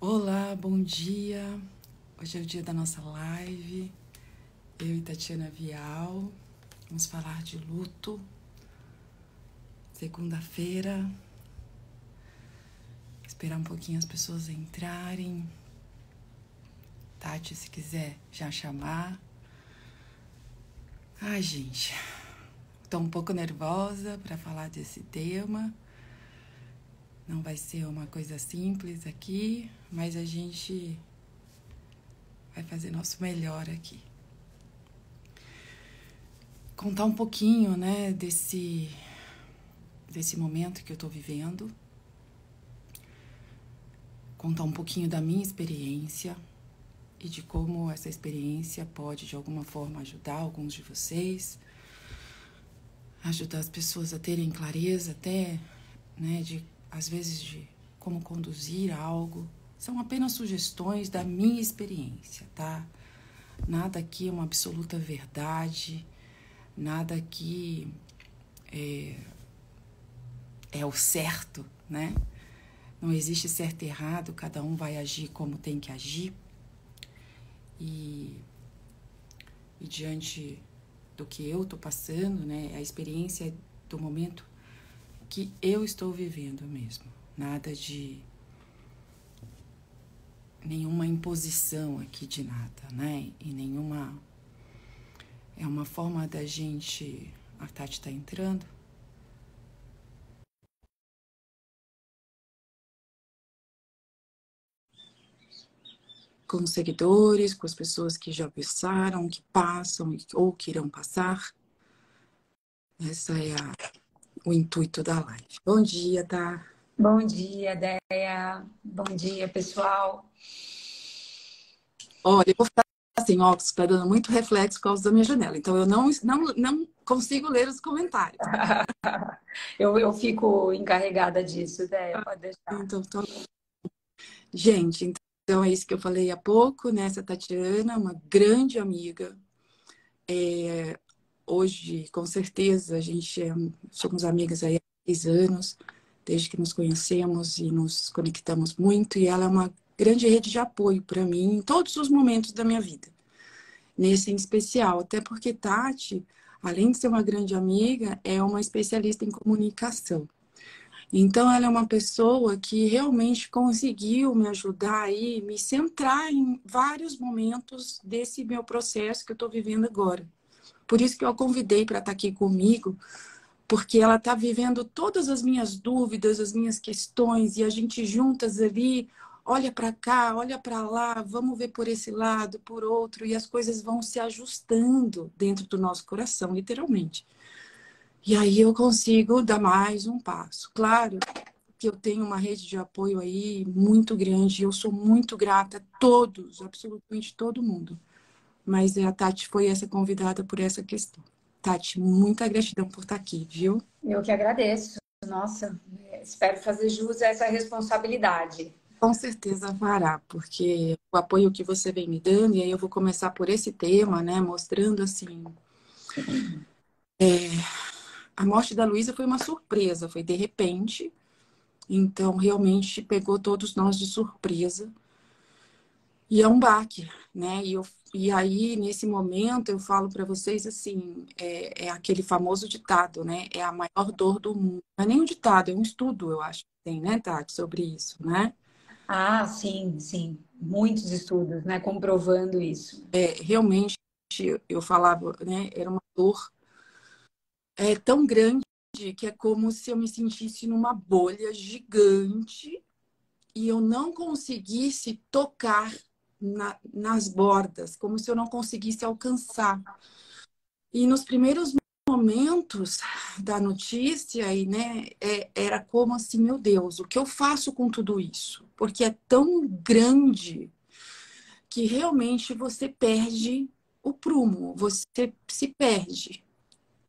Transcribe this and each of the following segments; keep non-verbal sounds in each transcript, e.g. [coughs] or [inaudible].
Olá, bom dia. Hoje é o dia da nossa live. Eu e Tatiana Vial vamos falar de luto. Segunda-feira. Esperar um pouquinho as pessoas entrarem. Tati, se quiser já chamar. Ai, gente, estou um pouco nervosa para falar desse tema. Não vai ser uma coisa simples aqui, mas a gente vai fazer nosso melhor aqui. Contar um pouquinho, né, desse desse momento que eu estou vivendo. Contar um pouquinho da minha experiência e de como essa experiência pode de alguma forma ajudar alguns de vocês, ajudar as pessoas a terem clareza até, né, de às vezes de como conduzir algo. São apenas sugestões da minha experiência, tá? Nada aqui é uma absoluta verdade, nada aqui é, é o certo, né? Não existe certo e errado, cada um vai agir como tem que agir. E, e diante do que eu estou passando, né, a experiência do momento que eu estou vivendo mesmo. Nada de nenhuma imposição aqui de nada, né? E nenhuma é uma forma da gente a Tati está entrando. Com os seguidores, com as pessoas que já passaram, que passam ou que irão passar. Essa é a o intuito da live. Bom dia, tá? Bom dia, Deia. Bom dia, pessoal. Olha, eu vou ficar assim, ó, está dando muito reflexo por causa da minha janela. Então, eu não, não, não consigo ler os comentários. [laughs] eu, eu fico encarregada disso, Deia, pode deixar. Então, tô... Gente, então é isso que eu falei há pouco, né? Essa Tatiana, uma grande amiga. É, hoje, com certeza, a gente é, somos amigas aí há seis anos, desde que nos conhecemos e nos conectamos muito, e ela é uma grande rede de apoio para mim em todos os momentos da minha vida. Nesse em especial, até porque Tati, além de ser uma grande amiga, é uma especialista em comunicação. Então, ela é uma pessoa que realmente conseguiu me ajudar aí, me centrar em vários momentos desse meu processo que eu estou vivendo agora. Por isso que eu a convidei para estar tá aqui comigo, porque ela está vivendo todas as minhas dúvidas, as minhas questões, e a gente juntas ali, olha para cá, olha para lá, vamos ver por esse lado, por outro, e as coisas vão se ajustando dentro do nosso coração, literalmente. E aí eu consigo dar mais um passo. Claro que eu tenho uma rede de apoio aí muito grande, eu sou muito grata a todos, absolutamente todo mundo mas a Tati foi essa convidada por essa questão. Tati, muita gratidão por estar aqui, viu? Eu que agradeço. Nossa, espero fazer jus a essa responsabilidade. Com certeza fará, porque o apoio que você vem me dando, e aí eu vou começar por esse tema, né, mostrando assim. É, a morte da Luísa foi uma surpresa, foi de repente, então realmente pegou todos nós de surpresa. E é um baque, né? E, eu, e aí, nesse momento, eu falo para vocês assim: é, é, aquele famoso ditado, né? É a maior dor do mundo. Não é nem um ditado, é um estudo, eu acho que tem, né, Tati, sobre isso, né? Ah, sim, sim. Muitos estudos, né, comprovando isso. É, realmente, eu falava, né? Era uma dor é, tão grande que é como se eu me sentisse numa bolha gigante e eu não conseguisse tocar na, nas bordas, como se eu não conseguisse alcançar. E nos primeiros momentos da notícia, e, né, é, era como assim, meu Deus, o que eu faço com tudo isso? Porque é tão grande que realmente você perde o prumo, você se perde,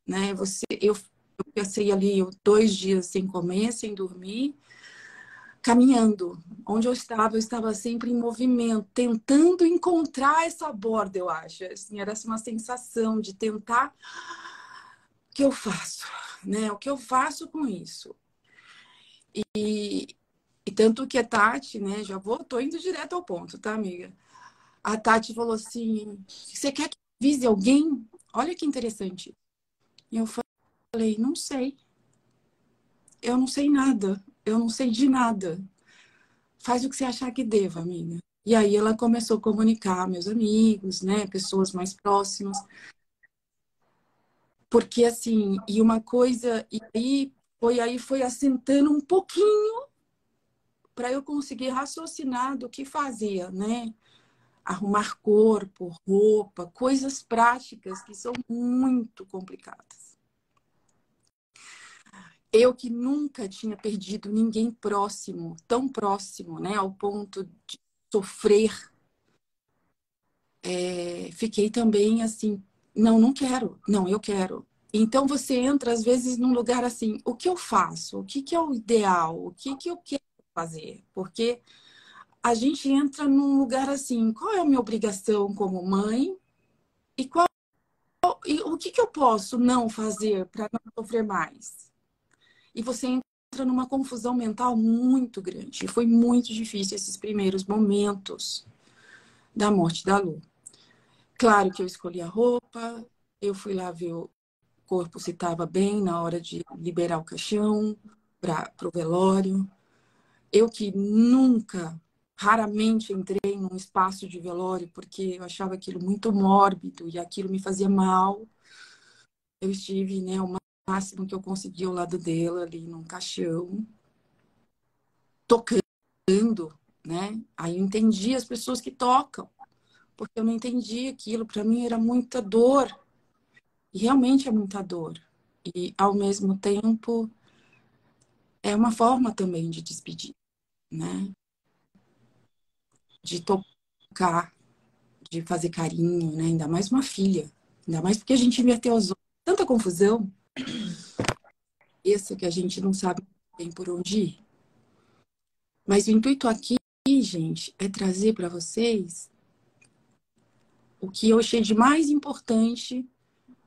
né? Você, eu, eu passei ali dois dias sem comer, sem dormir, caminhando. Onde eu estava, eu estava sempre em movimento, tentando encontrar essa borda, eu acho. Assim, era uma sensação de tentar o que eu faço, né? O que eu faço com isso? E, E tanto que a Tati, né, já vou, tô indo direto ao ponto, tá, amiga? A Tati falou assim: você quer que avise alguém? Olha que interessante. E eu falei: não sei. Eu não sei nada. Eu não sei de nada. Faz o que você achar que deva, amiga. E aí ela começou a comunicar meus amigos, né, pessoas mais próximas. Porque assim, e uma coisa, e aí foi aí foi assentando um pouquinho para eu conseguir raciocinar do que fazia, né? Arrumar corpo, roupa, coisas práticas que são muito complicadas. Eu que nunca tinha perdido ninguém próximo, tão próximo, né, ao ponto de sofrer, é, fiquei também assim, não, não quero, não, eu quero. Então você entra às vezes num lugar assim, o que eu faço? O que, que é o ideal? O que, que eu quero fazer? Porque a gente entra num lugar assim, qual é a minha obrigação como mãe? E qual e o que, que eu posso não fazer para não sofrer mais? E você entra numa confusão mental muito grande. E foi muito difícil esses primeiros momentos da morte da Lu. Claro que eu escolhi a roupa, eu fui lá ver o corpo se estava bem na hora de liberar o caixão para o velório. Eu que nunca, raramente entrei num espaço de velório porque eu achava aquilo muito mórbido e aquilo me fazia mal. Eu estive, né, o máximo que eu consegui ao lado dela ali num caixão, tocando, né? Aí eu entendi as pessoas que tocam, porque eu não entendi aquilo, para mim era muita dor. E realmente é muita dor. E ao mesmo tempo é uma forma também de despedir né? De tocar, de fazer carinho, né? Ainda mais uma filha. Ainda mais porque a gente inverteu os tanta confusão. Isso que a gente não sabe bem por onde ir. Mas o intuito aqui, gente, é trazer para vocês o que eu achei de mais importante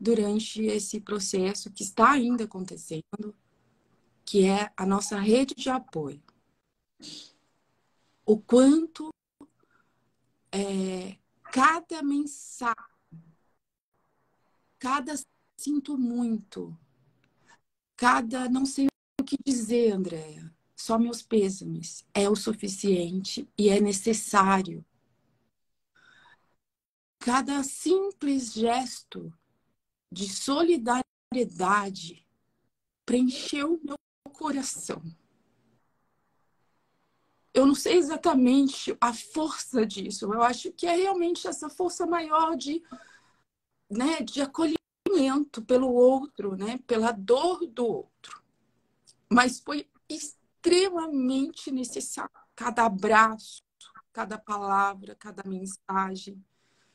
durante esse processo que está ainda acontecendo, que é a nossa rede de apoio o quanto é, cada mensagem, cada sinto muito, cada não sei o que dizer, Andréia, só meus pêsames, é o suficiente e é necessário. Cada simples gesto de solidariedade preencheu meu coração eu não sei exatamente a força disso. Eu acho que é realmente essa força maior de, né, de acolhimento pelo outro, né, pela dor do outro. Mas foi extremamente necessário cada abraço, cada palavra, cada mensagem,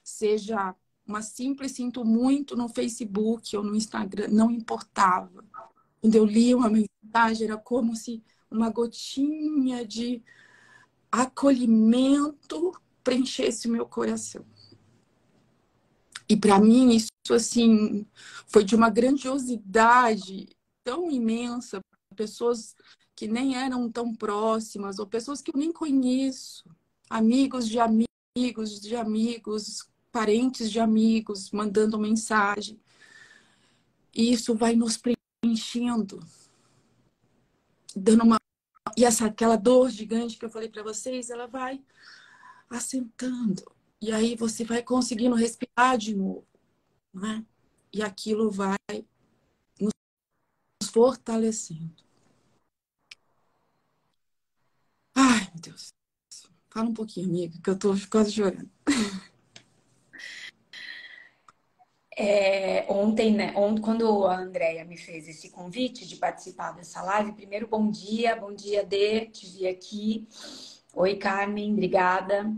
seja uma simples sinto muito no Facebook ou no Instagram, não importava. Quando eu lia uma mensagem, era como se uma gotinha de acolhimento preenchesse o meu coração. E para mim isso assim foi de uma grandiosidade tão imensa, pessoas que nem eram tão próximas ou pessoas que eu nem conheço, amigos de amigos de amigos, parentes de amigos mandando mensagem. E isso vai nos preenchendo, dando uma e essa aquela dor gigante que eu falei para vocês, ela vai assentando. E aí você vai conseguindo respirar de novo, né? E aquilo vai nos fortalecendo. Ai, meu Deus. Fala um pouquinho, amiga, que eu tô quase chorando. [laughs] É, ontem, né, ontem, quando a Andrea me fez esse convite de participar dessa live, primeiro, bom dia, bom dia, Dê, te vi aqui. Oi, Carmen, obrigada.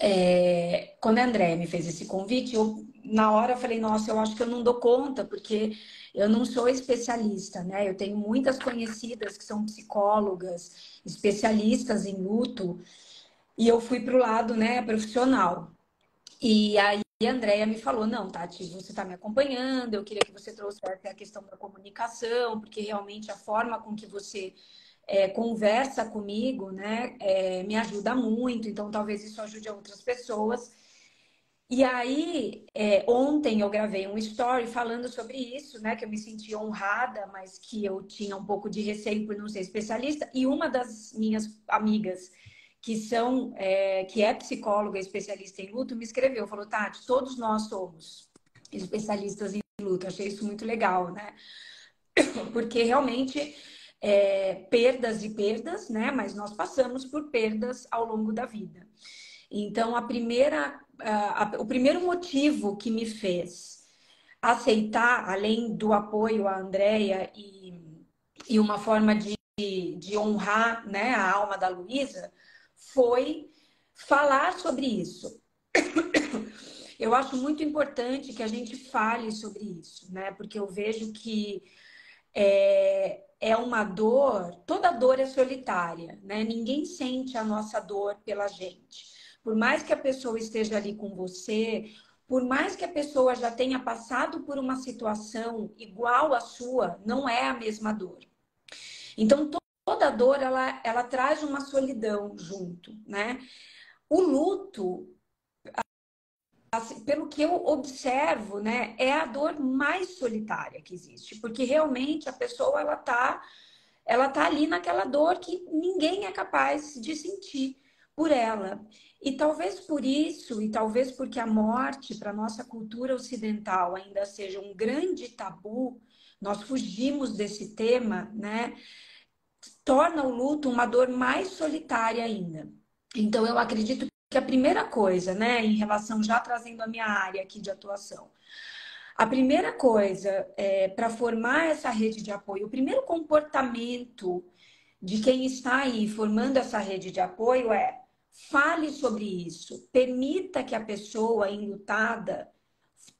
É, quando a Andrea me fez esse convite, eu, na hora, falei, nossa, eu acho que eu não dou conta, porque eu não sou especialista, né? Eu tenho muitas conhecidas que são psicólogas, especialistas em luto, e eu fui para o lado, né, profissional. E aí a Andrea me falou: não, Tati, você está me acompanhando, eu queria que você trouxesse a questão da comunicação, porque realmente a forma com que você é, conversa comigo, né, é, me ajuda muito. Então, talvez isso ajude outras pessoas. E aí, é, ontem eu gravei um story falando sobre isso, né? Que eu me senti honrada, mas que eu tinha um pouco de receio por não ser especialista. E uma das minhas amigas, que são, é, que é psicóloga, especialista em luto, me escreveu, falou, Tati, todos nós somos especialistas em luto. Achei isso muito legal, né? [coughs] Porque realmente é, perdas e perdas, né? Mas nós passamos por perdas ao longo da vida. Então, a primeira, a, a, o primeiro motivo que me fez aceitar, além do apoio à Andrea e, e uma forma de, de honrar né, a alma da Luísa, foi falar sobre isso. [coughs] Eu acho muito importante que a gente fale sobre isso, né? Porque eu vejo que é, é uma dor, toda dor é solitária, né? Ninguém sente a nossa dor pela gente. Por mais que a pessoa esteja ali com você, por mais que a pessoa já tenha passado por uma situação igual à sua, não é a mesma dor. Então, toda dor, ela, ela traz uma solidão junto, né? O luto, assim, pelo que eu observo, né, é a dor mais solitária que existe, porque realmente a pessoa, ela tá, ela tá ali naquela dor que ninguém é capaz de sentir por ela. E talvez por isso, e talvez porque a morte para nossa cultura ocidental ainda seja um grande tabu, nós fugimos desse tema, né? Torna o luto uma dor mais solitária ainda. Então eu acredito que a primeira coisa, né, em relação já trazendo a minha área aqui de atuação, a primeira coisa é, para formar essa rede de apoio, o primeiro comportamento de quem está aí formando essa rede de apoio é Fale sobre isso. Permita que a pessoa enlutada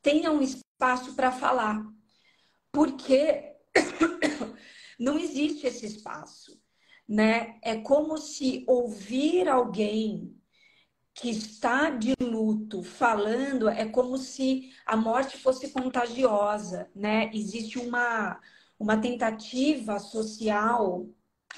tenha um espaço para falar. Porque [coughs] não existe esse espaço, né? É como se ouvir alguém que está de luto falando é como se a morte fosse contagiosa, né? Existe uma uma tentativa social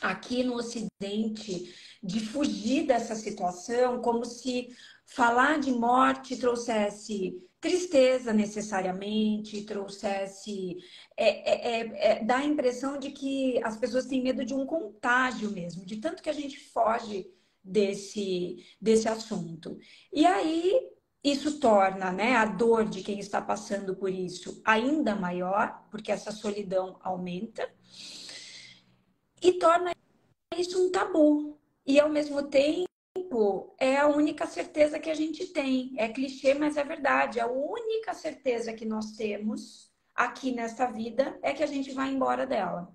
aqui no Ocidente de fugir dessa situação, como se falar de morte trouxesse tristeza necessariamente, trouxesse. É, é, é, é, dá a impressão de que as pessoas têm medo de um contágio mesmo, de tanto que a gente foge desse, desse assunto. E aí isso torna né, a dor de quem está passando por isso ainda maior, porque essa solidão aumenta, e torna isso um tabu, e ao mesmo tempo é a única certeza que a gente tem. É clichê, mas é verdade. A única certeza que nós temos aqui nesta vida é que a gente vai embora dela.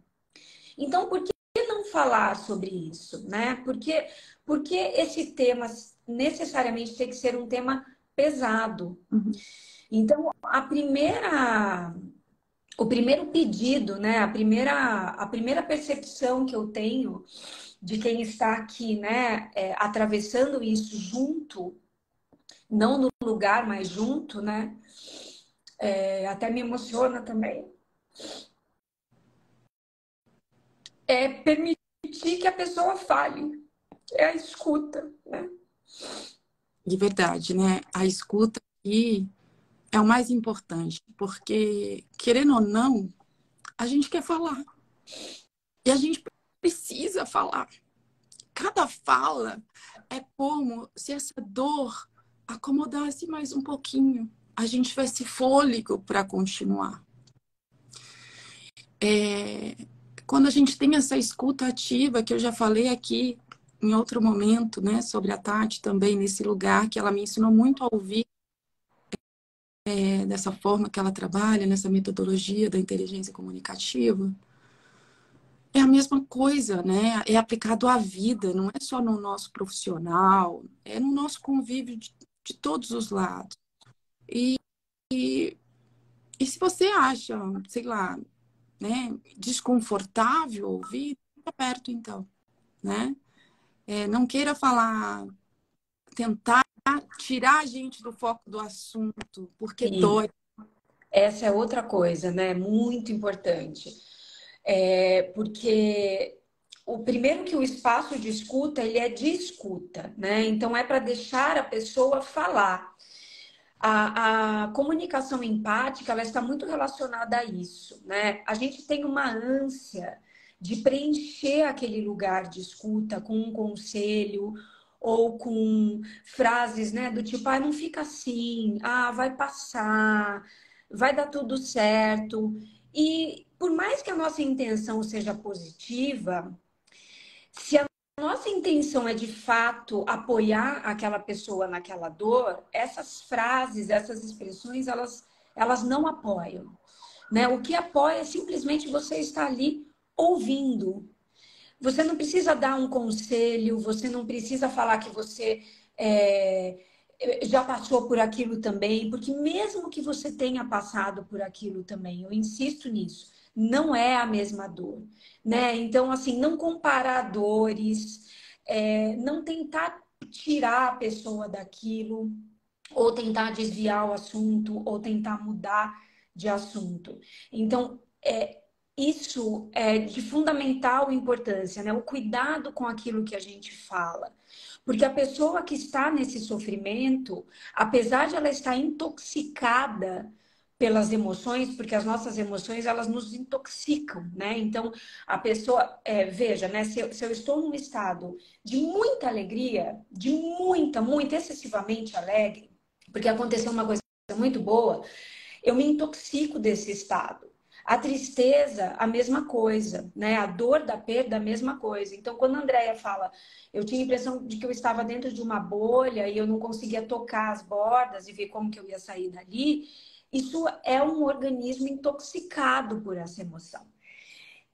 Então, por que não falar sobre isso, né? Porque porque esse tema necessariamente tem que ser um tema pesado. Uhum. Então, a primeira o primeiro pedido, né, a primeira a primeira percepção que eu tenho de quem está aqui, né, é, atravessando isso junto, não no lugar, mas junto, né, é, até me emociona também. É permitir que a pessoa fale, é a escuta, né? De verdade, né? A escuta aqui é o mais importante, porque, querendo ou não, a gente quer falar. E a gente precisa falar. Cada fala é como se essa dor acomodasse mais um pouquinho. A gente tivesse fôlego para continuar. É, quando a gente tem essa escuta ativa, que eu já falei aqui em outro momento, né, sobre a Tati também, nesse lugar, que ela me ensinou muito a ouvir é, dessa forma que ela trabalha, nessa metodologia da inteligência comunicativa é a mesma coisa, né? É aplicado à vida, não é só no nosso profissional, é no nosso convívio de, de todos os lados. E, e, e, se você acha, sei lá, né, desconfortável ouvir, fica perto então, né? É, não queira falar, tentar tirar a gente do foco do assunto, porque Sim. dói. Essa é outra coisa, né? Muito importante é, porque o primeiro que o espaço de escuta, ele é de escuta, né? Então é para deixar a pessoa falar. A, a, comunicação empática ela está muito relacionada a isso, né? A gente tem uma ânsia de preencher aquele lugar de escuta com um conselho ou com frases, né, do tipo, ah, não fica assim, ah, vai passar, vai dar tudo certo. E por mais que a nossa intenção seja positiva, se a nossa intenção é de fato apoiar aquela pessoa naquela dor, essas frases, essas expressões, elas, elas não apoiam. Né? O que apoia é simplesmente você estar ali ouvindo. Você não precisa dar um conselho, você não precisa falar que você é, já passou por aquilo também, porque mesmo que você tenha passado por aquilo também, eu insisto nisso, não é a mesma dor, né? Então, assim, não comparar dores, é, não tentar tirar a pessoa daquilo, ou tentar desviar o assunto, ou tentar mudar de assunto. Então, é, isso é de fundamental importância, né? O cuidado com aquilo que a gente fala. Porque a pessoa que está nesse sofrimento, apesar de ela estar intoxicada pelas emoções, porque as nossas emoções elas nos intoxicam, né? Então a pessoa é, veja, né? Se eu, se eu, estou num estado de muita alegria, de muita, muito excessivamente alegre, porque aconteceu uma coisa muito boa, eu me intoxico desse estado. A tristeza, a mesma coisa, né? A dor da perda, a mesma coisa. Então, quando a Andrea fala, eu tinha a impressão de que eu estava dentro de uma bolha e eu não conseguia tocar as bordas e ver como que eu ia sair dali, isso é um organismo intoxicado por essa emoção.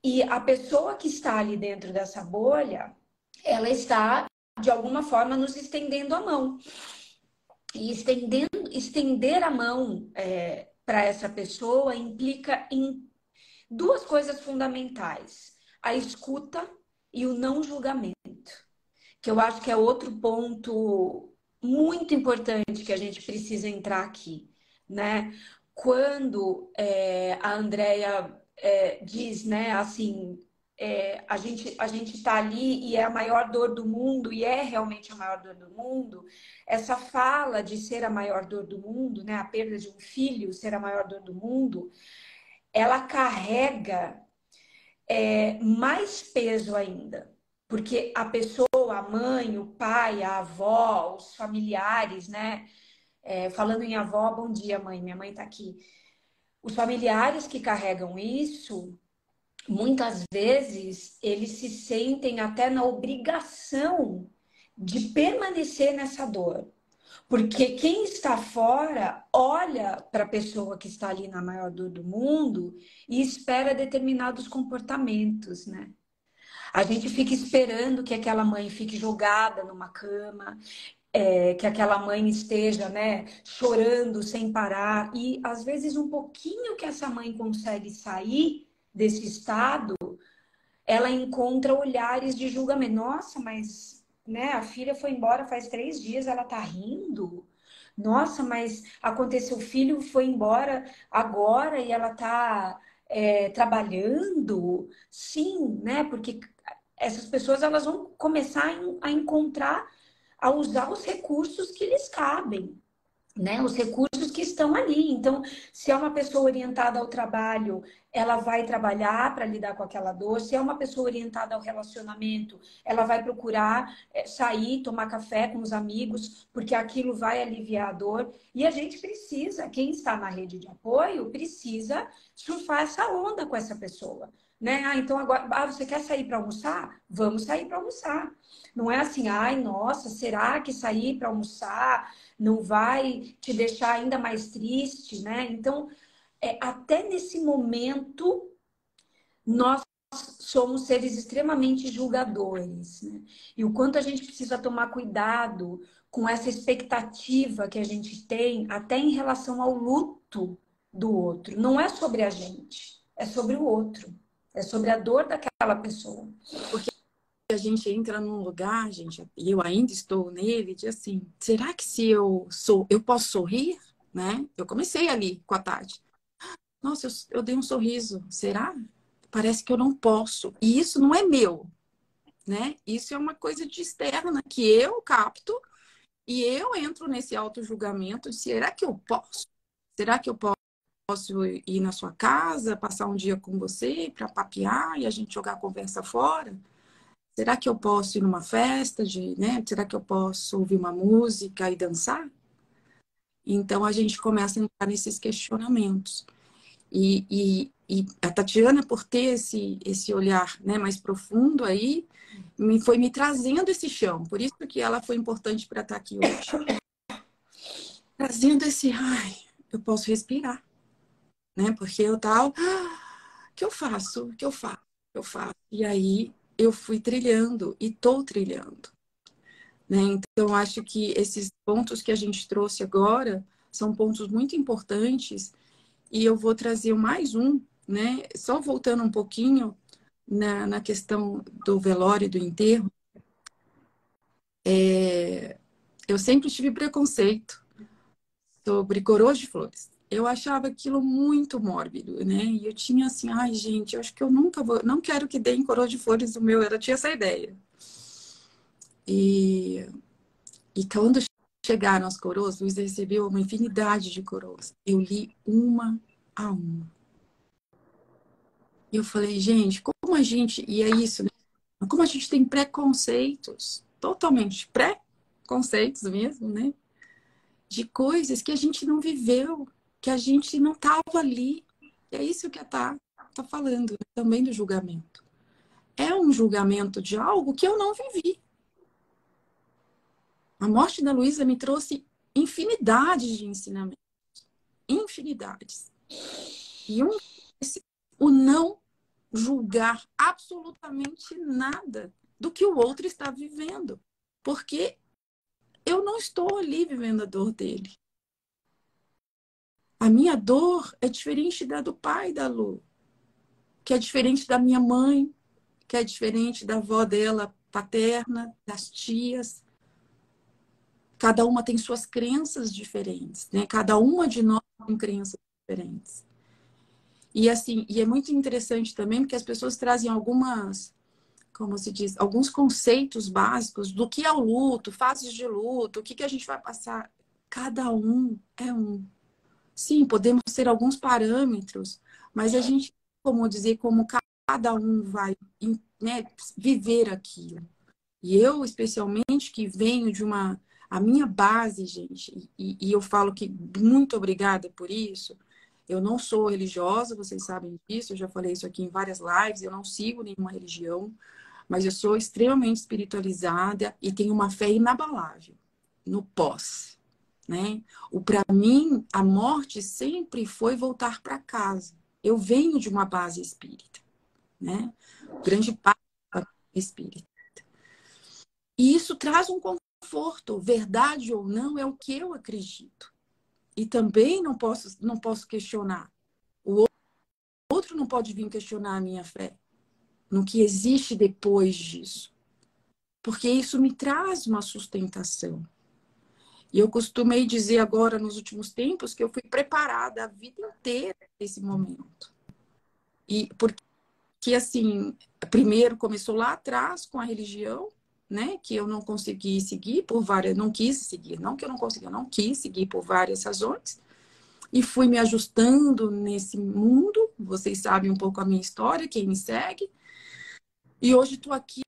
E a pessoa que está ali dentro dessa bolha, ela está, de alguma forma, nos estendendo a mão. E estendendo, estender a mão é, para essa pessoa implica em duas coisas fundamentais: a escuta e o não julgamento, que eu acho que é outro ponto muito importante que a gente precisa entrar aqui, né? Quando é, a Andrea é, diz, né, assim, é, a gente a gente está ali e é a maior dor do mundo e é realmente a maior dor do mundo. Essa fala de ser a maior dor do mundo, né, a perda de um filho ser a maior dor do mundo, ela carrega é, mais peso ainda, porque a pessoa, a mãe, o pai, a avó, os familiares, né, é, falando em avó, bom dia, mãe, minha mãe está aqui. Os familiares que carregam isso muitas vezes eles se sentem até na obrigação de permanecer nessa dor. Porque quem está fora olha para a pessoa que está ali na maior dor do mundo e espera determinados comportamentos, né? A gente fica esperando que aquela mãe fique jogada numa cama, é, que aquela mãe esteja, né, chorando sem parar. E às vezes um pouquinho que essa mãe consegue sair, desse estado, ela encontra olhares de julgamento. Nossa, mas né, a filha foi embora faz três dias, ela tá rindo. Nossa, mas aconteceu, o filho foi embora agora e ela tá é, trabalhando. Sim, né? Porque essas pessoas elas vão começar a encontrar, a usar os recursos que lhes cabem né, os recursos que estão ali. Então, se é uma pessoa orientada ao trabalho, ela vai trabalhar para lidar com aquela dor. Se é uma pessoa orientada ao relacionamento, ela vai procurar é, sair, tomar café com os amigos, porque aquilo vai aliviar a dor. E a gente precisa, quem está na rede de apoio, precisa surfar essa onda com essa pessoa. Né? Ah, então agora, ah, você quer sair para almoçar? Vamos sair para almoçar. Não é assim, ai, nossa, será que sair para almoçar não vai te deixar ainda mais triste, né? Então, é, até nesse momento, nós somos seres extremamente julgadores, né? E o quanto a gente precisa tomar cuidado com essa expectativa que a gente tem, até em relação ao luto do outro. Não é sobre a gente, é sobre o outro. É sobre a dor daquela pessoa. Porque a gente entra num lugar, gente, e eu ainda estou nele, de assim, será que se eu sou, eu posso sorrir, né? Eu comecei ali com a Tati. Nossa, eu, eu dei um sorriso. Será? Parece que eu não posso. E isso não é meu. né? Isso é uma coisa de externa que eu capto e eu entro nesse auto-julgamento de será que eu posso? Será que eu posso ir na sua casa, passar um dia com você para papear e a gente jogar a conversa fora? Será que eu posso ir numa festa de, né? Será que eu posso ouvir uma música e dançar? Então a gente começa a entrar nesses questionamentos. E, e, e a Tatiana, por ter esse, esse olhar né, mais profundo aí, me, foi me trazendo esse chão. Por isso que ela foi importante para estar aqui hoje. [coughs] Trazendo esse, ai, eu posso respirar. Né? Porque eu tal, ah, que eu faço? O que eu faço? O que eu faço? E aí eu fui trilhando e estou trilhando. Né? Então, acho que esses pontos que a gente trouxe agora são pontos muito importantes e eu vou trazer mais um, né? Só voltando um pouquinho na, na questão do velório e do enterro. É, eu sempre tive preconceito sobre coroas de flores. Eu achava aquilo muito mórbido, né? E eu tinha assim, ai gente, eu acho que eu nunca vou, não quero que deem coroa de flores no meu, eu tinha essa ideia. E, e quando chegaram as coroas, Luiz recebeu uma infinidade de coroas. Eu li uma a uma. E eu falei, gente, como a gente. E é isso, né? Como a gente tem preconceitos, totalmente preconceitos mesmo, né? De coisas que a gente não viveu, que a gente não estava ali. E é isso que a Tá está falando, também do julgamento. É um julgamento de algo que eu não vivi. A morte da Luísa me trouxe infinidades de ensinamentos. Infinidades. E um, o não julgar absolutamente nada do que o outro está vivendo. Porque eu não estou ali vivendo a dor dele. A minha dor é diferente da do pai da Lu, que é diferente da minha mãe, que é diferente da avó dela paterna, das tias. Cada uma tem suas crenças diferentes, né? Cada uma de nós tem crenças diferentes. E assim, e é muito interessante também porque as pessoas trazem algumas, como se diz, alguns conceitos básicos do que é o luto, fases de luto, o que, que a gente vai passar. Cada um é um. Sim, podemos ter alguns parâmetros, mas a gente, como dizer, como cada um vai né, viver aquilo. E eu, especialmente, que venho de uma a minha base, gente, e, e, eu falo que muito obrigada por isso. Eu não sou religiosa, vocês sabem disso, eu já falei isso aqui em várias lives, eu não sigo nenhuma religião, mas eu sou extremamente espiritualizada e tenho uma fé inabalável no pós, né? O para mim a morte sempre foi voltar para casa. Eu venho de uma base espírita, né? Grande parte espírita. E isso traz um conforto, verdade ou não, é o que eu acredito. E também não posso, não posso questionar. O outro não pode vir questionar a minha fé no que existe depois disso. Porque isso me traz uma sustentação. E eu costumei dizer agora, nos últimos tempos, que eu fui preparada a vida inteira para esse momento. E porque, assim, primeiro começou lá atrás com a religião, né, que eu não consegui seguir por várias, não quis seguir, não que eu não consegui, eu não quis seguir por várias razões. E fui me ajustando nesse mundo. Vocês sabem um pouco a minha história, quem me segue. E hoje estou aqui,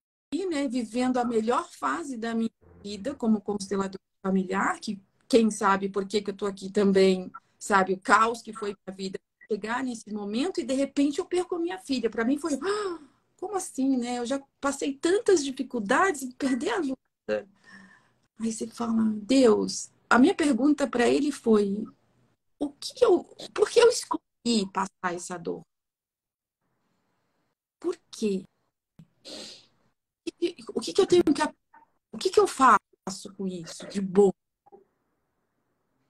né, vivendo a melhor fase da minha vida como constelador familiar, que quem sabe por que, que eu estou aqui também, sabe, o caos que foi a vida chegar nesse momento e de repente eu perco a minha filha. Para mim foi, ah, como assim, né? Eu já passei tantas dificuldades, perder a luta. Aí você fala, Deus, a minha pergunta para ele foi: o que eu, por que eu escolhi passar essa dor? Por quê? O que, que eu tenho que o que, que eu faço com isso de bom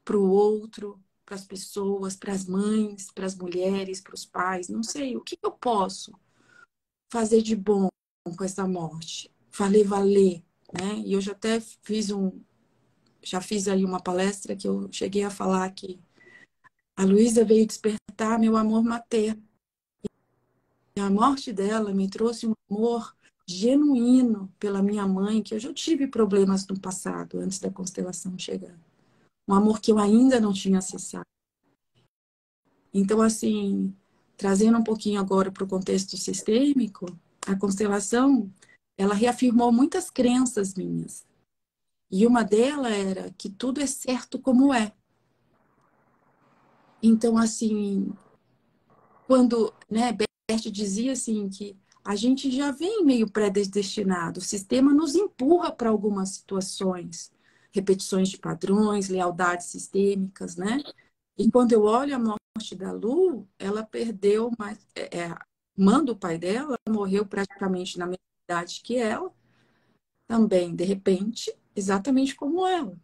para o outro, para as pessoas, para as mães, para as mulheres, para os pais? Não sei. O que, eu posso fazer de bom com essa morte, fazer valer, né? E eu já até fiz um, já fiz aí uma palestra que eu cheguei a falar que a Luísa veio despertar meu amor materno. E a morte dela me trouxe um amor genuíno pela minha mãe, que eu já tive problemas no passado, antes da constelação chegar. Um amor que eu ainda não tinha acessado. Então, assim, trazendo um pouquinho agora para o contexto sistêmico, a constelação, ela reafirmou muitas crenças minhas. E uma delas era que tudo é certo como é. Então, assim, quando, né, Bert dizia assim que a gente já vem meio predestinado, o sistema nos empurra para algumas situações, repetições de padrões, lealdades sistêmicas, né? E quando eu olho a morte da Lu, ela perdeu mais, é, é, manda o pai dela, morreu praticamente na mesma idade que ela, também, de repente, exatamente como ela.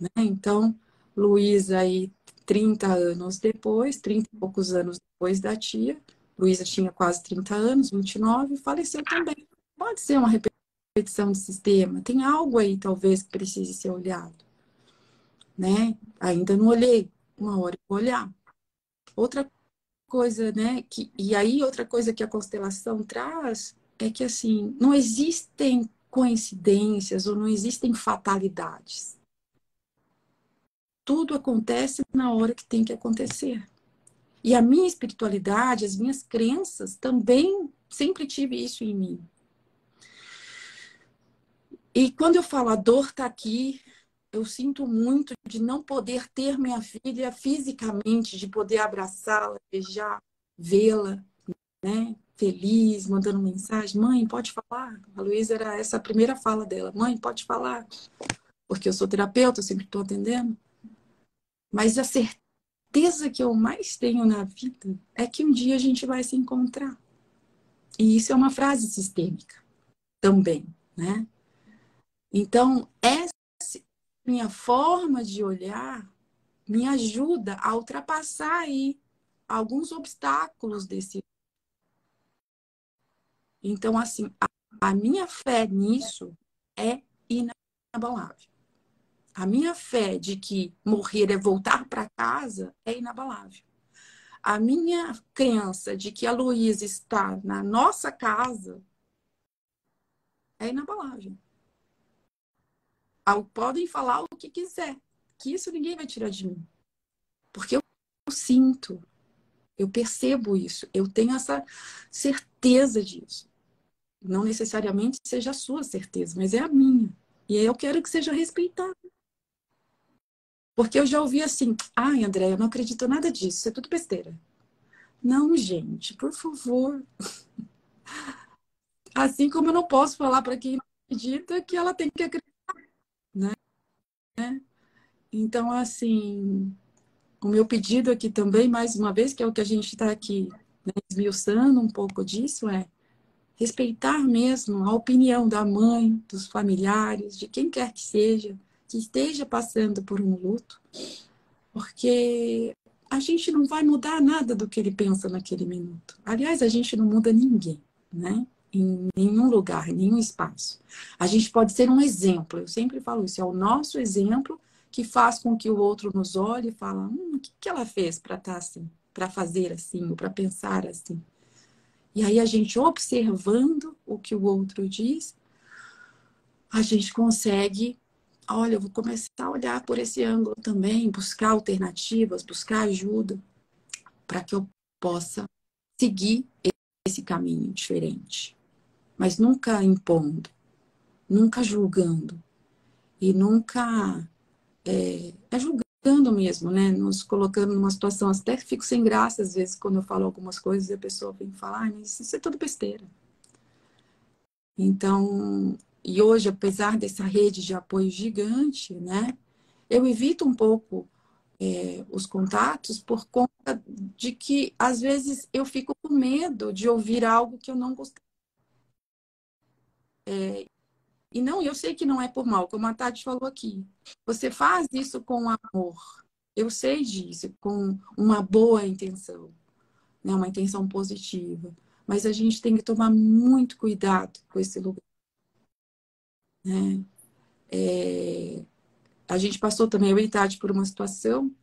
Né? Então, Luísa aí 30 anos depois, 30 e poucos anos depois da tia, Luísa tinha quase 30 anos, 29, faleceu também. Pode ser uma repetição de sistema, tem algo aí talvez que precise ser olhado. Né? Ainda não olhei, uma hora eu vou olhar. Outra coisa, né, que, e aí outra coisa que a constelação traz é que assim, não existem coincidências ou não existem fatalidades tudo acontece na hora que tem que acontecer. E a minha espiritualidade, as minhas crenças também sempre tive isso em mim. E quando eu falo a dor está aqui, eu sinto muito de não poder ter minha filha fisicamente, de poder abraçá-la, beijar, vê-la, né? Feliz, mandando mensagem. Mãe, pode falar? A Luísa era essa a primeira fala dela. Mãe, pode falar? Porque eu sou terapeuta, eu sempre estou atendendo. Mas a certeza que eu mais tenho na vida é que um dia a gente vai se encontrar. E isso é uma frase sistêmica também, né? Então, essa minha forma de olhar me ajuda a ultrapassar aí alguns obstáculos desse. Então, assim, a, a minha fé nisso é inabalável. A minha fé de que morrer é voltar para casa é inabalável. A minha crença de que a Luísa está na nossa casa é inabalável. Podem falar o que quiser, que isso ninguém vai tirar de mim. Porque eu sinto, eu percebo isso, eu tenho essa certeza disso. Não necessariamente seja a sua certeza, mas é a minha. E eu quero que seja respeitada. Porque eu já ouvi assim, ai, André, eu não acredito nada disso, isso é tudo besteira. Não, gente, por favor. [laughs] Assim como eu não posso falar para quem não acredita que ela tem que acreditar, né? Então, assim, o meu pedido aqui também, mais uma vez, que é o que a gente está aqui né, esmiuçando um pouco disso, é respeitar mesmo a opinião da mãe, dos familiares, de quem quer que seja, que esteja passando por um luto, porque a gente não vai mudar nada do que ele pensa naquele minuto. Aliás, a gente não muda ninguém, né? Em nenhum lugar, em nenhum espaço. A gente pode ser um exemplo. Eu sempre falo isso. É o nosso exemplo que faz com que o outro nos olhe e fala, hum, o que, que ela fez para estar tá assim, para fazer assim, ou para pensar assim. E aí a gente observando o que o outro diz, a gente consegue olha, eu vou começar a olhar por esse ângulo também, buscar alternativas, buscar ajuda, para que eu possa seguir esse caminho diferente. Mas nunca impondo, nunca julgando e nunca é, é julgando mesmo, né? Nos colocando numa situação, até fico sem graça às vezes quando eu falo algumas coisas e a pessoa vem falar, ah, mas isso é tudo besteira. Então, e hoje, apesar dessa rede de apoio gigante, né, eu evito um pouco é, os contatos por conta de que, às vezes, eu fico com medo de ouvir algo que eu não gostei. É, e não, eu sei que não é por mal, como a Tati falou aqui. Você faz isso com amor. Eu sei disso, com uma boa intenção, né? uma intenção positiva. Mas a gente tem que tomar muito cuidado com esse lugar. Né? É, a gente passou também, eu e Tati, por uma situação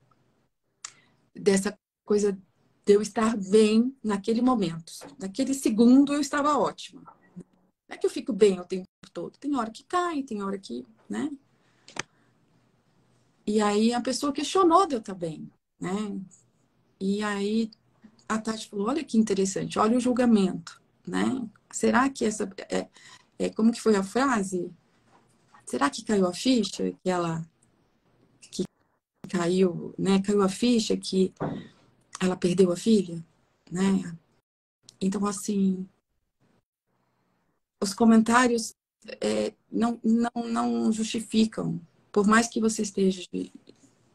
dessa coisa de eu estar bem naquele momento. Naquele segundo eu estava ótima. Não é que eu fico bem o tempo todo. Tem hora que cai, tem hora que, né? E aí a pessoa questionou de eu estar bem, né? E aí a Tati falou, olha que interessante, olha o julgamento, né? Será que essa... É, é, como que foi a frase? Será que caiu a ficha que ela... Que caiu, né? Caiu a ficha que ela perdeu a filha, né? Então, assim, os comentários é, não, não, não justificam, por mais que você esteja de,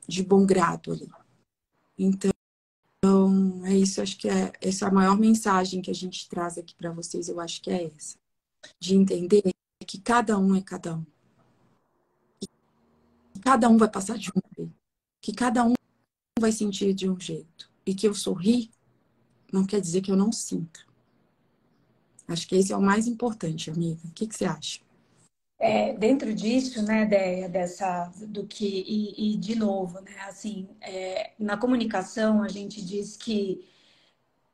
de bom grado ali. Então, é isso, acho que é essa é a maior mensagem que a gente traz aqui para vocês, eu acho que é essa. De entender que cada um é cada um. Cada um vai passar de um jeito. Que cada um vai sentir de um jeito. E que eu sorri não quer dizer que eu não sinta. Acho que esse é o mais importante, amiga. O que, que você acha? É, dentro disso, né, ideia dessa do que e, e de novo, né, assim, é, na comunicação a gente diz que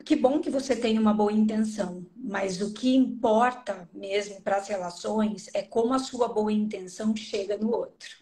que bom que você tem uma boa intenção, mas o que importa mesmo para as relações é como a sua boa intenção chega no outro.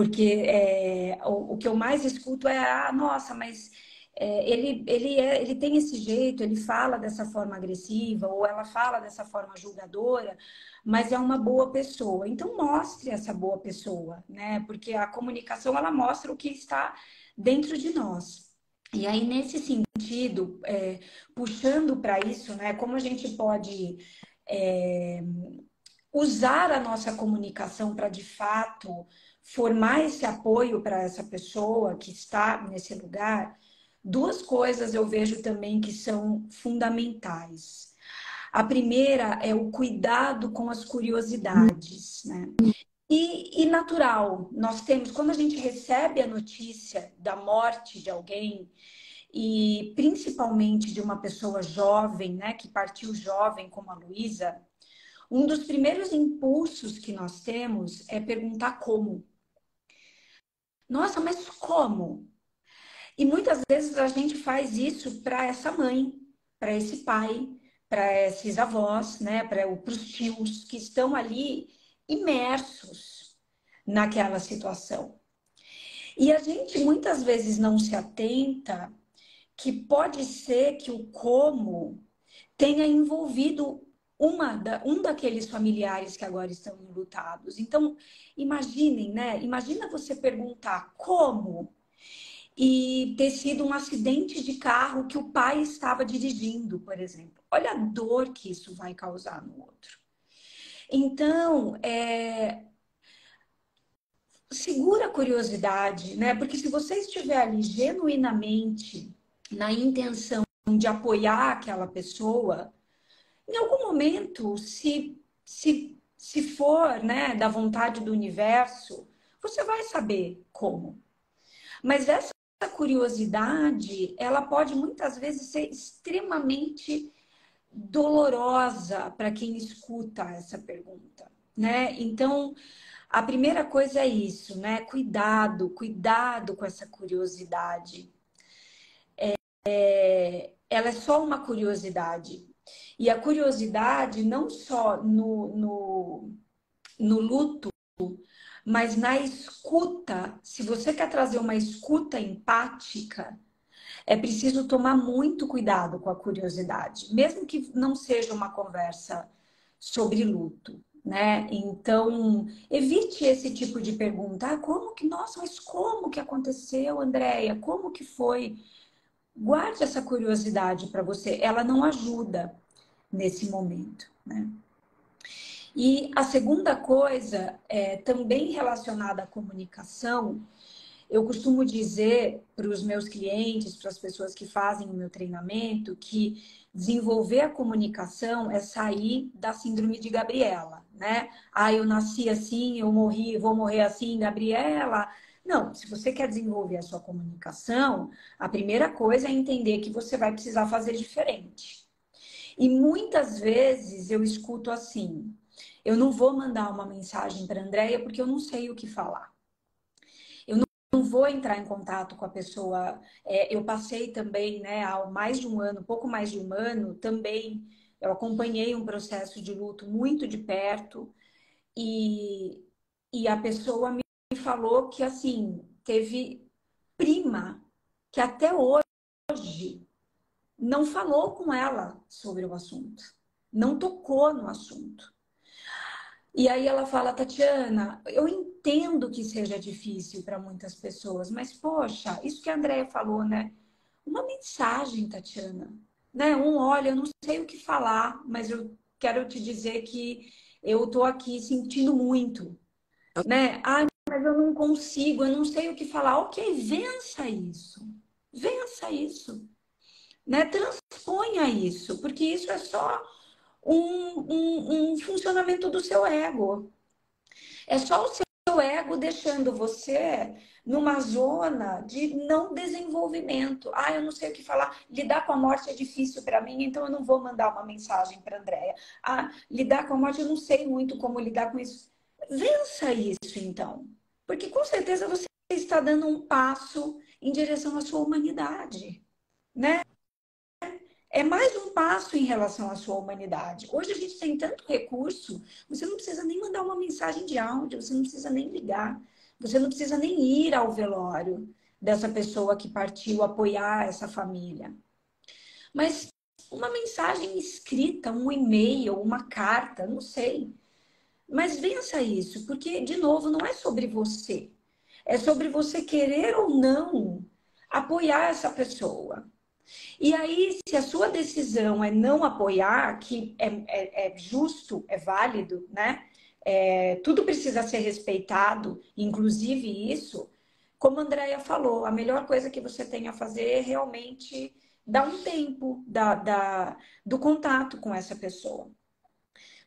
Porque é, o, o, que eu mais escuto é, ah, nossa, mas é, ele, ele, é, ele tem esse jeito, ele fala dessa forma agressiva, ou ela fala dessa forma julgadora, mas é uma boa pessoa. Então, mostre essa boa pessoa, né? Porque a comunicação, ela mostra o que está dentro de nós. E aí, nesse sentido, é, puxando para isso, né? Como a gente pode é, usar a nossa comunicação para, de fato, formar esse apoio para essa pessoa que está nesse lugar, Duas coisas eu vejo também que são fundamentais. A primeira é o cuidado com as curiosidades, né? E, e, natural, nós temos, quando a gente recebe a notícia da morte de alguém, e principalmente de uma pessoa jovem, né, que partiu jovem, como a Luísa, um dos primeiros impulsos que nós temos é perguntar como. Nossa, mas como? E muitas vezes a gente faz isso para essa mãe, para esse pai, para esses avós, né, para os tios que estão ali imersos naquela situação. E a gente muitas vezes não se atenta que pode ser que o como tenha envolvido uma da, um daqueles familiares que agora estão enlutados. Então, imaginem, né? Imagina você perguntar como e ter sido um acidente de carro que o pai estava dirigindo, por exemplo. Olha a dor que isso vai causar no outro. Então, é... segura a curiosidade, né? Porque se você estiver ali genuinamente na intenção de apoiar aquela pessoa, em algum momento, se, se, se for né, da vontade do universo, você vai saber como. Mas essa curiosidade, ela pode muitas vezes ser extremamente dolorosa para quem escuta essa pergunta, né? Então, a primeira coisa é isso, né? Cuidado, cuidado com essa curiosidade. É, é, ela é só uma curiosidade. E a curiosidade, não só no, no, no luto, mas na escuta, se você quer trazer uma escuta empática, é preciso tomar muito cuidado com a curiosidade, mesmo que não seja uma conversa sobre luto, né? Então, evite esse tipo de pergunta. Ah, como que, nossa, mas como que aconteceu, Andréia? Como que foi? Guarde essa curiosidade para você, ela não ajuda nesse momento, né? E a segunda coisa, é, também relacionada à comunicação, eu costumo dizer para os meus clientes, para as pessoas que fazem o meu treinamento, que desenvolver a comunicação é sair da síndrome de Gabriela, né? Ah, eu nasci assim, eu morri, vou morrer assim, Gabriela. Não, se você quer desenvolver a sua comunicação, a primeira coisa é entender que você vai precisar fazer diferente. E muitas vezes eu escuto assim: eu não vou mandar uma mensagem para a Andrea porque eu não sei o que falar. Eu não vou entrar em contato com a pessoa. É, eu passei também, né, há mais de um ano, pouco mais de um ano, também Eu acompanhei um processo de luto muito de perto e, e a pessoa me falou que, assim, teve prima que até hoje não falou com ela sobre o assunto, não tocou no assunto. E aí ela fala, Tatiana, eu entendo que seja difícil para muitas pessoas, mas poxa, isso que a Andrea falou, né? Uma mensagem, Tatiana, né? Um, olha, eu não sei o que falar, mas eu quero te dizer que eu tô aqui sentindo muito, né? Ai, mas eu não consigo, eu não sei o que falar. Ok, vença isso, vença isso, né? Transponha isso, porque isso é só um, um, um funcionamento do seu ego. É só o seu ego deixando você numa zona de não desenvolvimento. Ah, eu não sei o que falar. Lidar com a morte é difícil para mim, então eu não vou mandar uma mensagem para Andréia. Ah, lidar com a morte eu não sei muito como lidar com isso. Vença isso então, porque com certeza você está dando um passo em direção à sua humanidade, né? É mais um passo em relação à sua humanidade. Hoje a gente tem tanto recurso, você não precisa nem mandar uma mensagem de áudio, você não precisa nem ligar, você não precisa nem ir ao velório dessa pessoa que partiu apoiar essa família. Mas uma mensagem escrita, um e-mail, uma carta, não sei. Mas vença isso, porque, de novo, não é sobre você. É sobre você querer ou não apoiar essa pessoa. E aí, se a sua decisão é não apoiar, que é, é, é justo, é válido, né? É, tudo precisa ser respeitado, inclusive isso. Como a Andrea falou, a melhor coisa que você tem a fazer é realmente dar um tempo da, da, do contato com essa pessoa.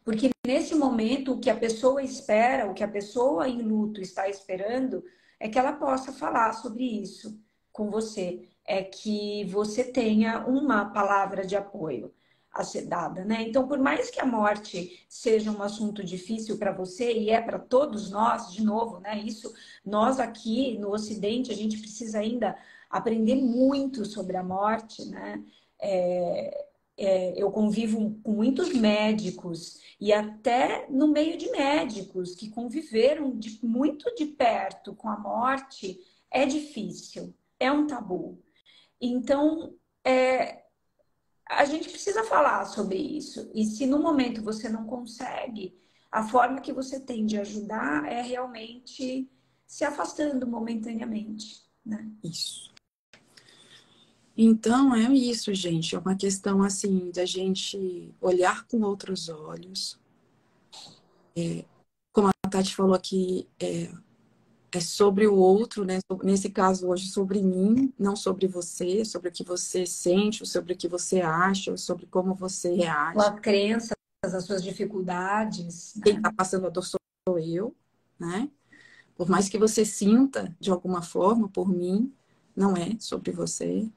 Porque nesse momento, o que a pessoa espera, o que a pessoa em luto está esperando, é que ela possa falar sobre isso com você é que você tenha uma palavra de apoio a ser dada, né? Então, por mais que a morte seja um assunto difícil para você e é para todos nós, de novo, né? Isso nós aqui no Ocidente a gente precisa ainda aprender muito sobre a morte, né? É, é, eu convivo com muitos médicos e até no meio de médicos que conviveram de, muito de perto com a morte é difícil, é um tabu. Então, é, a gente precisa falar sobre isso. E se no momento você não consegue, a forma que você tem de ajudar é realmente se afastando momentaneamente. Né? Isso. Então é isso, gente. É uma questão assim da gente olhar com outros olhos. É, como a Tati falou aqui, é, é sobre o outro, né? Nesse caso hoje sobre mim, não sobre você, sobre o que você sente, sobre o que você acha, sobre como você reage. As crenças, as suas dificuldades. Né? Quem está passando a dor sou eu, né? Por mais que você sinta de alguma forma por mim, não é sobre você.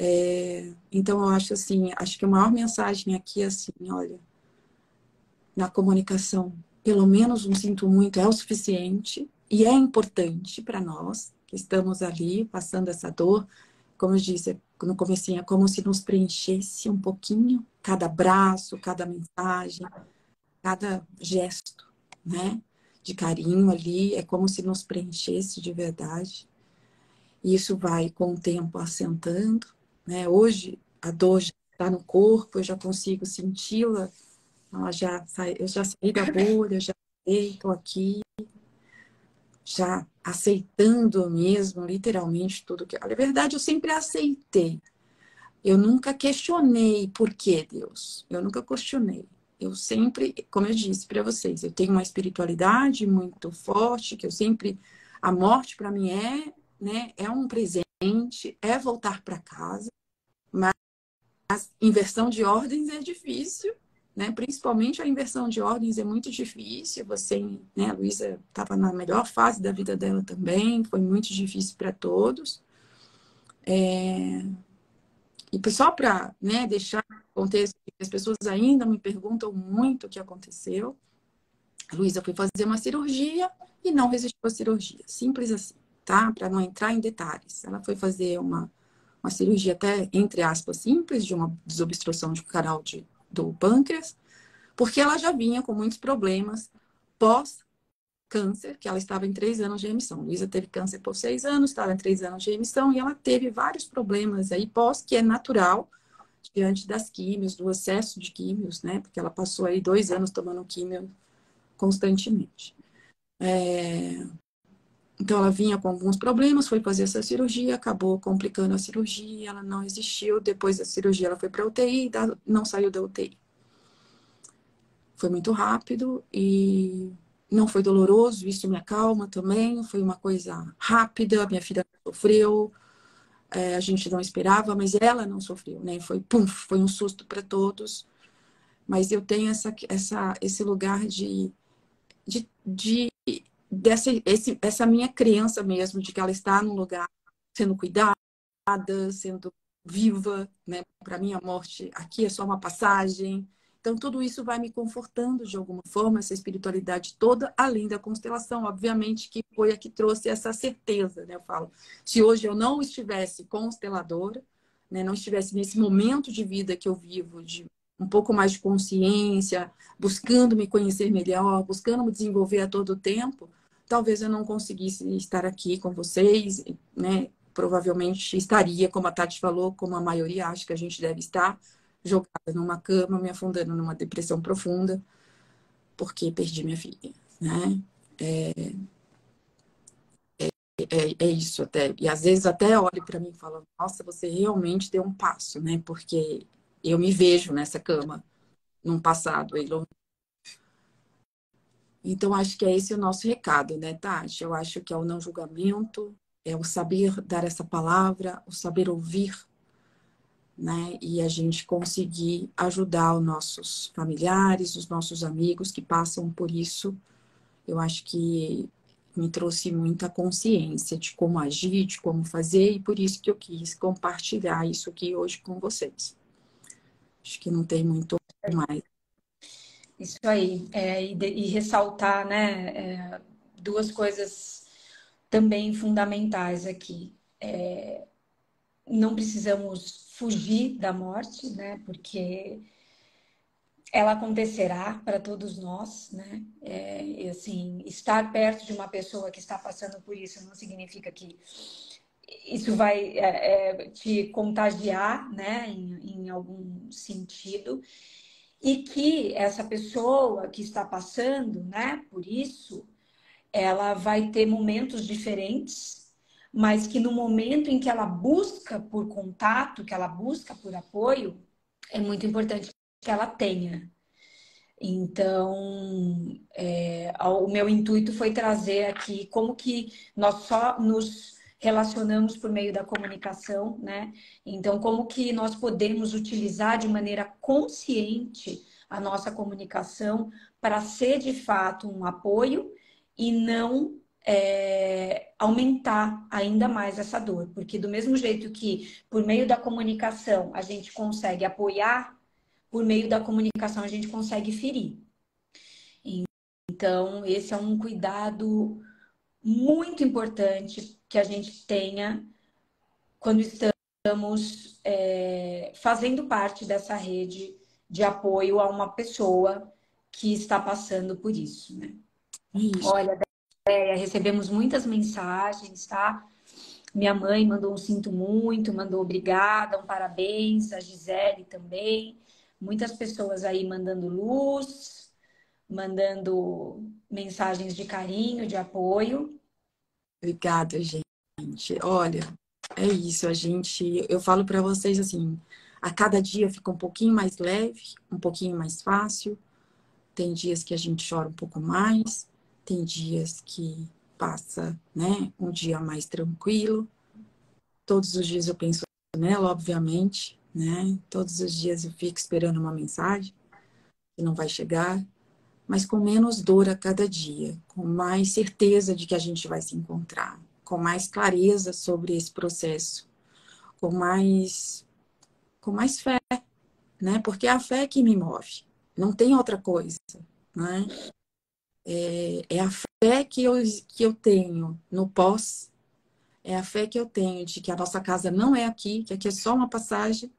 É... então eu acho assim, acho que a maior mensagem aqui é assim, olha, na comunicação, pelo menos um sinto muito é o suficiente e é importante para nós que estamos ali passando essa dor, como eu disse no começo, é como se nos preenchesse um pouquinho cada abraço, cada mensagem, cada gesto, né? De carinho ali, é como se nos preenchesse de verdade. E isso vai com o tempo assentando, né? Hoje a dor já está no corpo, eu já consigo senti-la, já eu já saí da bolha, já estou aqui, já aceitando mesmo, literalmente, tudo que. Na verdade, eu sempre aceitei. Eu nunca questionei por que Deus. Eu nunca questionei. Eu sempre, como eu disse para vocês, eu tenho uma espiritualidade muito forte, que eu sempre. A morte para mim é, né, é um presente, é voltar para casa, mas a inversão de ordens é difícil né? Principalmente a inversão de ordens é muito difícil. Você, né, a Luísa estava na melhor fase da vida dela também, foi muito difícil para todos. É... E só para né, deixar contexto, as pessoas ainda me perguntam muito o que aconteceu. A Luísa foi fazer uma cirurgia e não resistiu à cirurgia. Simples assim, tá? Para não entrar em detalhes. Ela foi fazer uma, uma cirurgia até, entre aspas, simples, de uma desobstrução de canal de do pâncreas, porque ela já vinha com muitos problemas pós câncer, que ela estava em três anos de remissão. Luísa teve câncer por seis anos, estava em três anos de remissão, e ela teve vários problemas aí pós, que é natural, diante das químios, do excesso de químios, né? Porque ela passou aí dois anos tomando químio constantemente. É... Então, ela vinha com alguns problemas, foi fazer essa cirurgia, acabou complicando a cirurgia, ela não existiu. Depois da cirurgia, ela foi para UTI, não saiu da UTI. Foi muito rápido e não foi doloroso, isso me acalma também. Foi uma coisa rápida, minha filha sofreu, é, a gente não esperava, mas ela não sofreu, né? Foi pum, foi um susto para todos. Mas eu tenho essa, essa, esse lugar de, de, de dessa esse, essa minha crença mesmo de que ela está num lugar sendo cuidada, sendo viva, né? Para mim a morte aqui é só uma passagem. Então, tudo isso vai me confortando de alguma forma, essa espiritualidade toda, além da constelação, obviamente, que foi a que trouxe essa certeza, né? Eu falo, se hoje eu não estivesse consteladora, né, não estivesse nesse momento de vida que eu vivo, de um pouco mais de consciência, buscando me conhecer melhor, buscando me desenvolver a todo tempo, talvez eu não conseguisse estar aqui com vocês, né? Provavelmente estaria, como a Tati falou, como a maioria acha que a gente deve estar, jogada numa cama, me afundando numa depressão profunda, porque perdi minha filha, né? É, é, é, é isso até. E às vezes até olho para mim e falo, nossa, você realmente deu um passo, né? Porque eu me vejo nessa cama num passado. Então, acho que é esse o nosso recado, né, Tati? Eu acho que é o não julgamento, é o saber dar essa palavra, o saber ouvir né? E a gente conseguir ajudar os nossos familiares, os nossos amigos que passam por isso. Eu acho que me trouxe muita consciência de como agir, de como fazer, e por isso que eu quis compartilhar isso aqui hoje com vocês. Acho que não tem muito mais. Isso aí, é, e, de, e, ressaltar, né, é, duas coisas também fundamentais aqui. É, não precisamos fugir da morte, né? Porque ela acontecerá para todos nós, né? É, assim, estar perto de uma pessoa que está passando por isso não significa que isso vai é, é, te contagiar, né? Em, em algum sentido e que essa pessoa que está passando, né? Por isso, ela vai ter momentos diferentes mas que no momento em que ela busca por contato, que ela busca por apoio, é muito importante que ela tenha. Então, é, o meu intuito foi trazer aqui como que nós só nos relacionamos por meio da comunicação, né? Então, como que nós podemos utilizar de maneira consciente a nossa comunicação para ser de fato um apoio e não é, aumentar ainda mais essa dor, porque do mesmo jeito que por meio da comunicação a gente consegue apoiar, por meio da comunicação a gente consegue ferir. Então, esse é um cuidado muito importante que a gente tenha quando estamos é, fazendo parte dessa rede de apoio a uma pessoa que está passando por isso, né? Isso. Olha, é, recebemos muitas mensagens, tá? Minha mãe mandou um sinto muito, mandou obrigada, um parabéns, a Gisele também. Muitas pessoas aí mandando luz, mandando mensagens de carinho, de apoio. Obrigada, gente. Olha, é isso, a gente, eu falo para vocês assim, a cada dia fica um pouquinho mais leve, um pouquinho mais fácil. Tem dias que a gente chora um pouco mais, tem dias que passa, né, um dia mais tranquilo. Todos os dias eu penso nela, obviamente, né? Todos os dias eu fico esperando uma mensagem que não vai chegar, mas com menos dor a cada dia, com mais certeza de que a gente vai se encontrar, com mais clareza sobre esse processo, com mais com mais fé, né? Porque é a fé que me move, não tem outra coisa, né? é, é a fé que eu, que eu tenho no pós, é a fé que eu tenho de que a nossa casa não é aqui, que aqui é só uma passagem,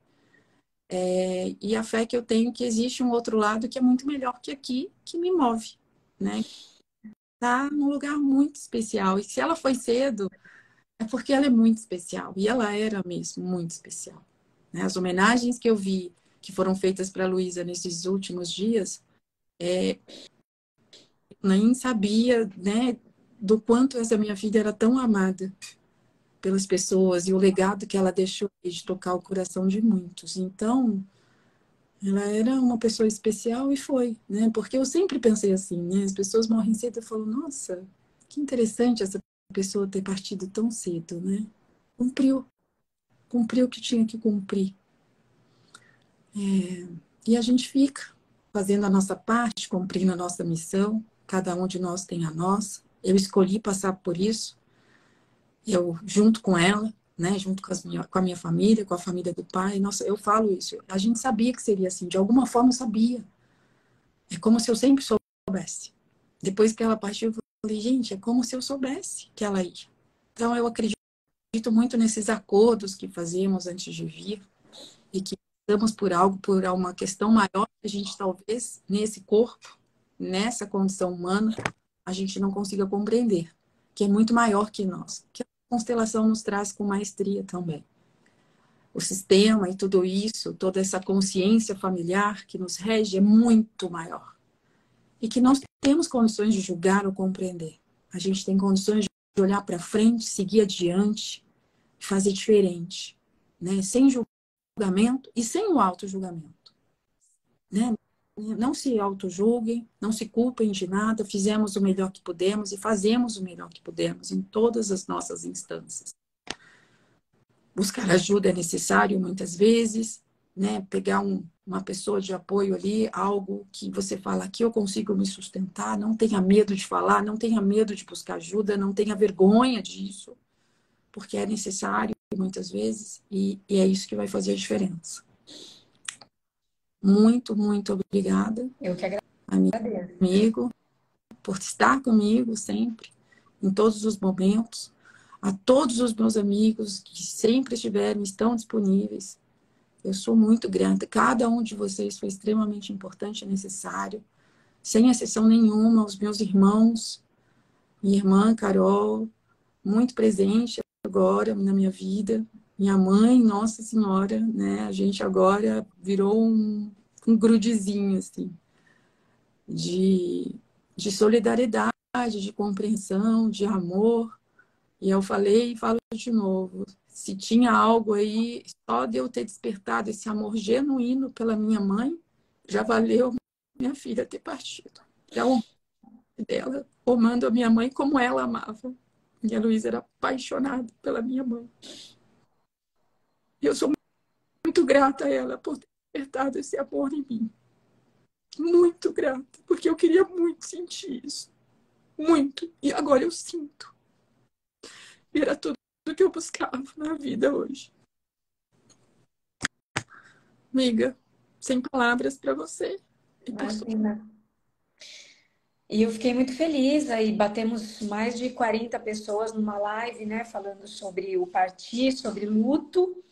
É, e a fé que eu tenho que existe um outro lado que é muito melhor que aqui, que me move, né? Tá num lugar muito especial. E se ela foi cedo, é porque ela é muito especial. E ela era mesmo muito especial. Né? As homenagens que eu vi que foram feitas para Luísa nesses últimos dias, é, nem sabia né, do quanto essa minha filha era tão amada pelas pessoas e o legado que ela deixou de tocar o coração de muitos. Então, ela era uma pessoa especial e foi, né? Porque eu sempre pensei assim, né? As pessoas morrem cedo e falam, nossa, que interessante essa pessoa ter partido tão cedo, né? Cumpriu, cumpriu o que tinha que cumprir. É, e a gente fica fazendo a nossa parte, cumprindo a nossa missão, cada um de nós tem a nossa. Eu escolhi passar por isso, eu junto com ela, né, junto com, minha, com, a minha família, com a família do pai. Nossa, eu falo isso. A gente sabia que seria assim, de alguma forma eu sabia. É como se eu sempre soubesse. Depois que ela partiu, eu falei, gente, é como se eu soubesse que ela ia. Então eu acredito muito nesses acordos que fazemos antes de vir e que estamos por algo, por uma questão maior que a gente talvez nesse corpo, nessa condição humana, a gente não consiga compreender, que é muito maior que nós, que constelação nos traz com maestria também. O sistema e tudo isso, toda essa consciência familiar que nos rege é muito maior. E que nós temos condições de julgar ou compreender. A gente tem condições de olhar para frente, seguir adiante, fazer diferente, né? Sem julgamento e sem o auto-julgamento. Né? Não se auto-julguem, não se culpem de nada, fizemos o melhor que pudemos e fazemos o melhor que pudemos em todas as nossas instâncias. Buscar ajuda é necessário muitas vezes, né? pegar um, uma pessoa de apoio ali, algo que você fala aqui eu consigo me sustentar, não tenha medo de falar, não tenha medo de buscar ajuda, não tenha vergonha disso, porque é necessário muitas vezes e, e é isso que vai fazer a diferença. Muito, muito obrigada. Eu que agradeço. Amigo, por estar comigo sempre, em todos os momentos. A todos os meus amigos que sempre estiveram, estão disponíveis. Eu sou muito grata. Cada um de vocês foi extremamente importante e necessário. Sem exceção nenhuma, os meus irmãos, minha irmã Carol, muito presente agora na minha vida, minha mãe, Nossa Senhora, né? A gente agora virou um, um grudezinho, assim, de, de solidariedade, de compreensão, de amor. E eu falei e falo de novo. Se tinha algo aí, só de eu ter despertado esse amor genuíno pela minha mãe, já valeu minha filha ter partido. Já o dela, amando a minha mãe como ela amava. Minha Luísa era apaixonada pela minha mãe. E eu sou muito grata a ela por ter despertado esse amor em mim. Muito grata, porque eu queria muito sentir isso. Muito. E agora eu sinto. E era tudo que eu buscava na vida hoje. Amiga, sem palavras para você. Imagina. E eu fiquei muito feliz, aí batemos mais de 40 pessoas numa live, né, falando sobre o partir, sobre luto.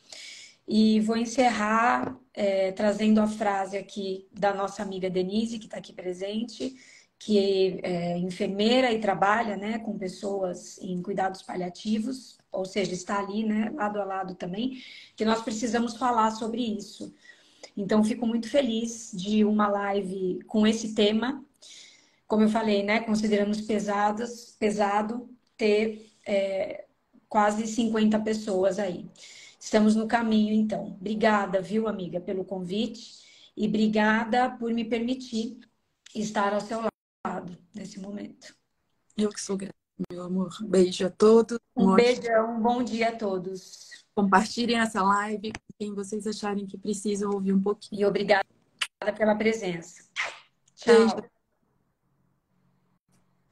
E vou encerrar é, trazendo a frase aqui da nossa amiga Denise, que está aqui presente, que é enfermeira e trabalha né, com pessoas em cuidados paliativos, ou seja, está ali né, lado a lado também, que nós precisamos falar sobre isso. Então, fico muito feliz de uma live com esse tema. Como eu falei, né, consideramos pesadas, pesado ter é, quase 50 pessoas aí. Estamos no caminho, então. Obrigada, viu, amiga, pelo convite e obrigada por me permitir estar ao seu lado nesse momento. Eu que sou grata, meu amor. Beijo a todos. Um, um beijão, um bom dia a todos. Compartilhem essa live com quem vocês acharem que precisam ouvir um pouquinho. E obrigada pela presença. Tchau. Beijo.